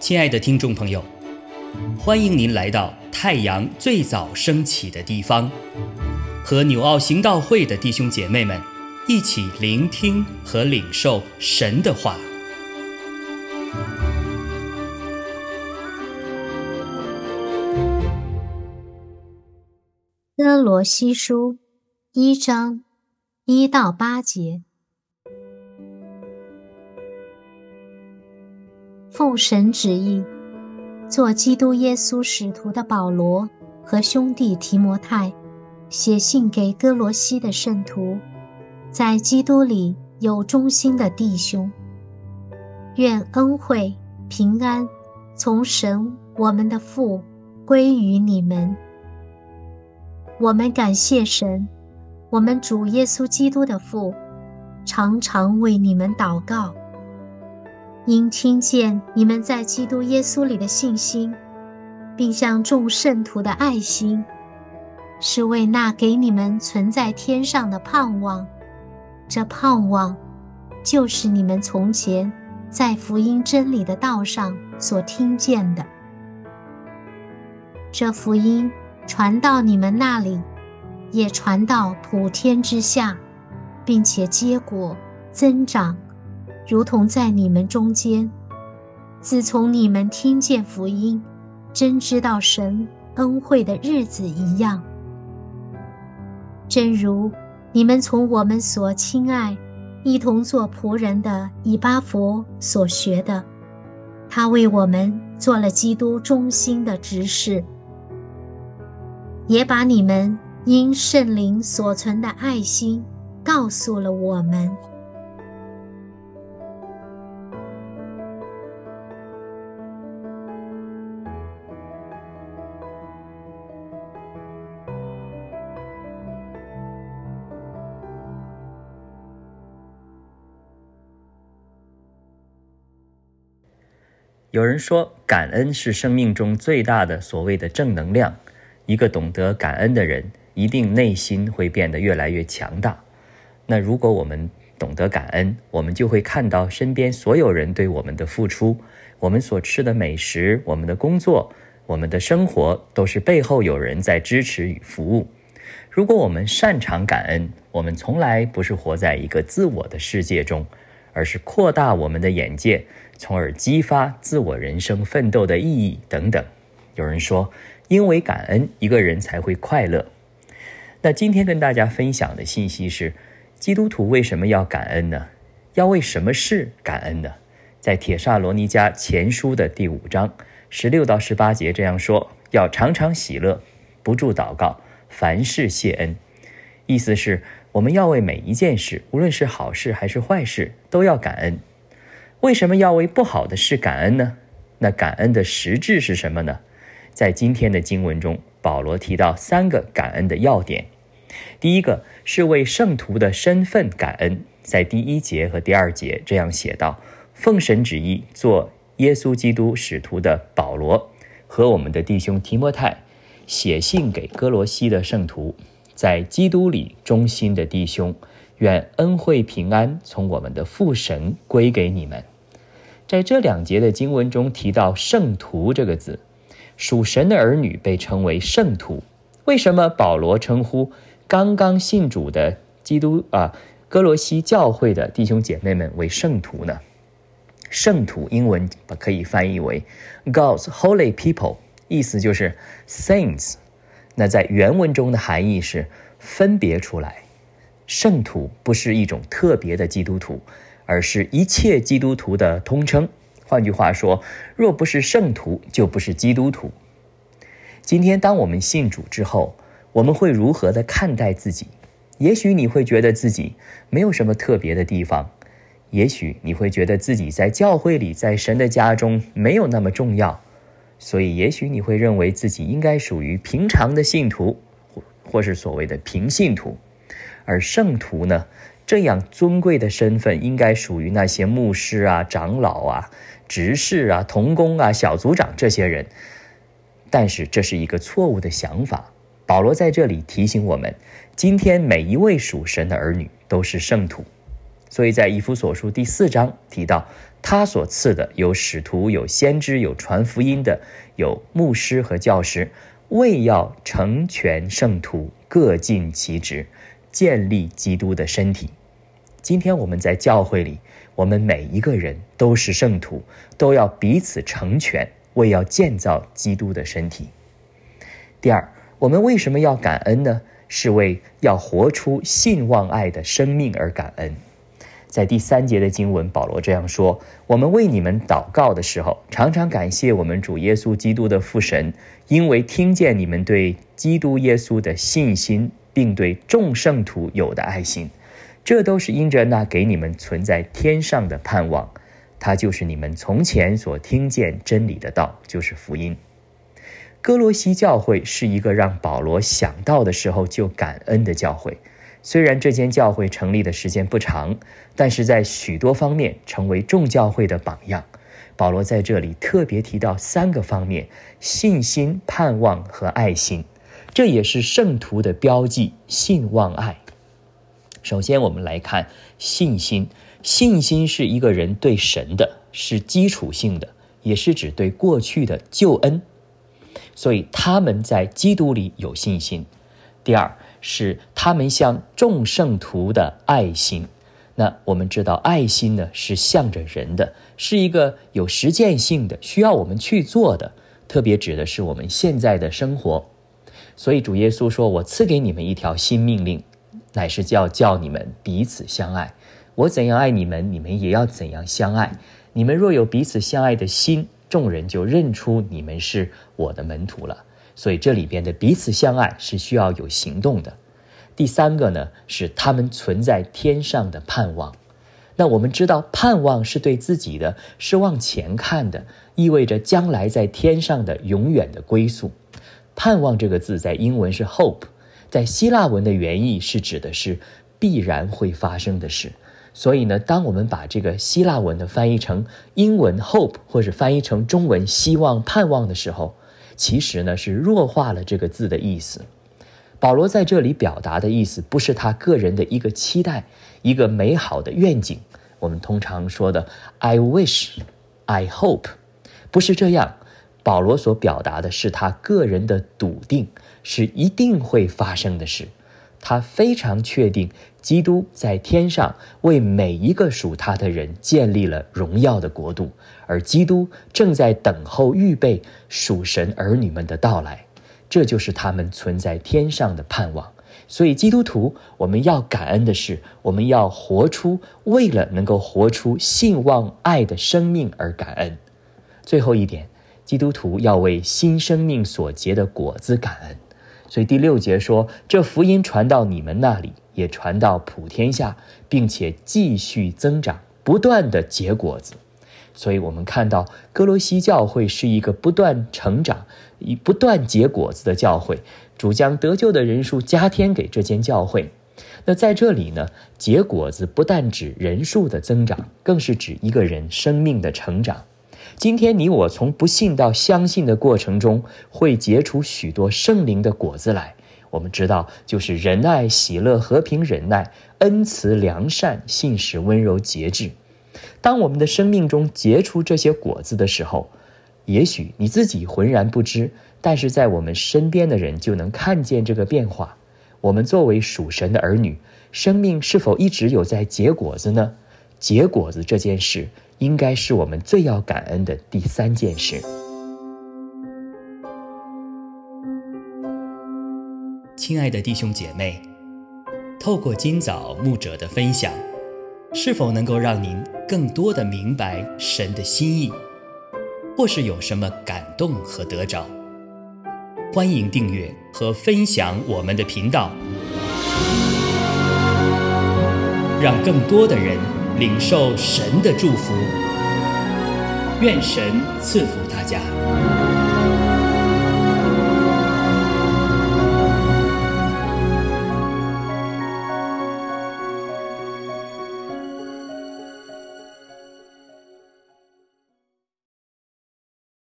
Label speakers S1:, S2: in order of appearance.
S1: 亲爱的听众朋友，欢迎您来到太阳最早升起的地方，和纽奥行道会的弟兄姐妹们一起聆听和领受神的话。
S2: 哥罗西书一章一到八节。奉神旨意，做基督耶稣使徒的保罗和兄弟提摩太，写信给哥罗西的圣徒，在基督里有忠心的弟兄。愿恩惠平安从神我们的父归于你们。我们感谢神，我们主耶稣基督的父，常常为你们祷告。因听见你们在基督耶稣里的信心，并向众圣徒的爱心，是为那给你们存在天上的盼望。这盼望，就是你们从前在福音真理的道上所听见的。这福音传到你们那里，也传到普天之下，并且结果增长。如同在你们中间，自从你们听见福音，真知道神恩惠的日子一样。正如你们从我们所亲爱、一同做仆人的以巴佛所学的，他为我们做了基督忠心的执事，也把你们因圣灵所存的爱心告诉了我们。
S1: 有人说，感恩是生命中最大的所谓的正能量。一个懂得感恩的人，一定内心会变得越来越强大。那如果我们懂得感恩，我们就会看到身边所有人对我们的付出，我们所吃的美食，我们的工作，我们的生活，都是背后有人在支持与服务。如果我们擅长感恩，我们从来不是活在一个自我的世界中。而是扩大我们的眼界，从而激发自我人生奋斗的意义等等。有人说，因为感恩，一个人才会快乐。那今天跟大家分享的信息是：基督徒为什么要感恩呢？要为什么事感恩呢？在铁萨罗尼迦前书的第五章十六到十八节这样说：要常常喜乐，不住祷告，凡事谢恩。意思是。我们要为每一件事，无论是好事还是坏事，都要感恩。为什么要为不好的事感恩呢？那感恩的实质是什么呢？在今天的经文中，保罗提到三个感恩的要点。第一个是为圣徒的身份感恩，在第一节和第二节这样写道：“奉神旨意做耶稣基督使徒的保罗和我们的弟兄提摩太，写信给哥罗西的圣徒。”在基督里忠心的弟兄，愿恩惠平安从我们的父神归给你们。在这两节的经文中提到“圣徒”这个字，属神的儿女被称为圣徒。为什么保罗称呼刚刚信主的基督啊哥罗西教会的弟兄姐妹们为圣徒呢？圣徒英文可以翻译为 God's holy people，意思就是 saints。那在原文中的含义是分别出来，圣徒不是一种特别的基督徒，而是一切基督徒的通称。换句话说，若不是圣徒，就不是基督徒。今天，当我们信主之后，我们会如何的看待自己？也许你会觉得自己没有什么特别的地方，也许你会觉得自己在教会里，在神的家中没有那么重要。所以，也许你会认为自己应该属于平常的信徒，或或是所谓的平信徒，而圣徒呢，这样尊贵的身份应该属于那些牧师啊、长老啊、执事啊、童工啊、小组长这些人。但是，这是一个错误的想法。保罗在这里提醒我们：今天每一位属神的儿女都是圣徒。所以在以弗所书第四章提到，他所赐的有使徒、有先知、有传福音的、有牧师和教师，为要成全圣徒，各尽其职，建立基督的身体。今天我们在教会里，我们每一个人都是圣徒，都要彼此成全，为要建造基督的身体。第二，我们为什么要感恩呢？是为要活出信望爱的生命而感恩。在第三节的经文，保罗这样说：“我们为你们祷告的时候，常常感谢我们主耶稣基督的父神，因为听见你们对基督耶稣的信心，并对众圣徒有的爱心，这都是因着那给你们存在天上的盼望，他就是你们从前所听见真理的道，就是福音。”哥罗西教会是一个让保罗想到的时候就感恩的教会。虽然这间教会成立的时间不长，但是在许多方面成为众教会的榜样。保罗在这里特别提到三个方面：信心、盼望和爱心。这也是圣徒的标记——信望爱。首先，我们来看信心。信心是一个人对神的，是基础性的，也是指对过去的救恩。所以他们在基督里有信心。第二。是他们向众圣徒的爱心。那我们知道，爱心呢是向着人的，是一个有实践性的，需要我们去做的。特别指的是我们现在的生活。所以主耶稣说：“我赐给你们一条新命令，乃是叫叫你们彼此相爱。我怎样爱你们，你们也要怎样相爱。你们若有彼此相爱的心，众人就认出你们是我的门徒了。”所以这里边的彼此相爱是需要有行动的。第三个呢，是他们存在天上的盼望。那我们知道，盼望是对自己的，是往前看的，意味着将来在天上的永远的归宿。盼望这个字在英文是 hope，在希腊文的原意是指的是必然会发生的事。所以呢，当我们把这个希腊文的翻译成英文 hope，或者翻译成中文希望、盼望的时候，其实呢，是弱化了这个字的意思。保罗在这里表达的意思，不是他个人的一个期待，一个美好的愿景。我们通常说的 “I wish”、“I hope”，不是这样。保罗所表达的是他个人的笃定，是一定会发生的事。他非常确定，基督在天上为每一个属他的人建立了荣耀的国度。而基督正在等候预备属神儿女们的到来，这就是他们存在天上的盼望。所以，基督徒我们要感恩的是，我们要活出为了能够活出信望爱的生命而感恩。最后一点，基督徒要为新生命所结的果子感恩。所以第六节说：“这福音传到你们那里，也传到普天下，并且继续增长，不断的结果子。”所以，我们看到哥罗西教会是一个不断成长、以不断结果子的教会。主将得救的人数加添给这间教会。那在这里呢，结果子不但指人数的增长，更是指一个人生命的成长。今天你我从不信到相信的过程中，会结出许多圣灵的果子来。我们知道，就是仁爱、喜乐、和平、忍耐、恩慈、良善、信实、温柔、节制。当我们的生命中结出这些果子的时候，也许你自己浑然不知，但是在我们身边的人就能看见这个变化。我们作为属神的儿女，生命是否一直有在结果子呢？结果子这件事，应该是我们最要感恩的第三件事。
S3: 亲爱的弟兄姐妹，透过今早牧者的分享。是否能够让您更多的明白神的心意，或是有什么感动和得着？欢迎订阅和分享我们的频道，让更多的人领受神的祝福。愿神赐福大家。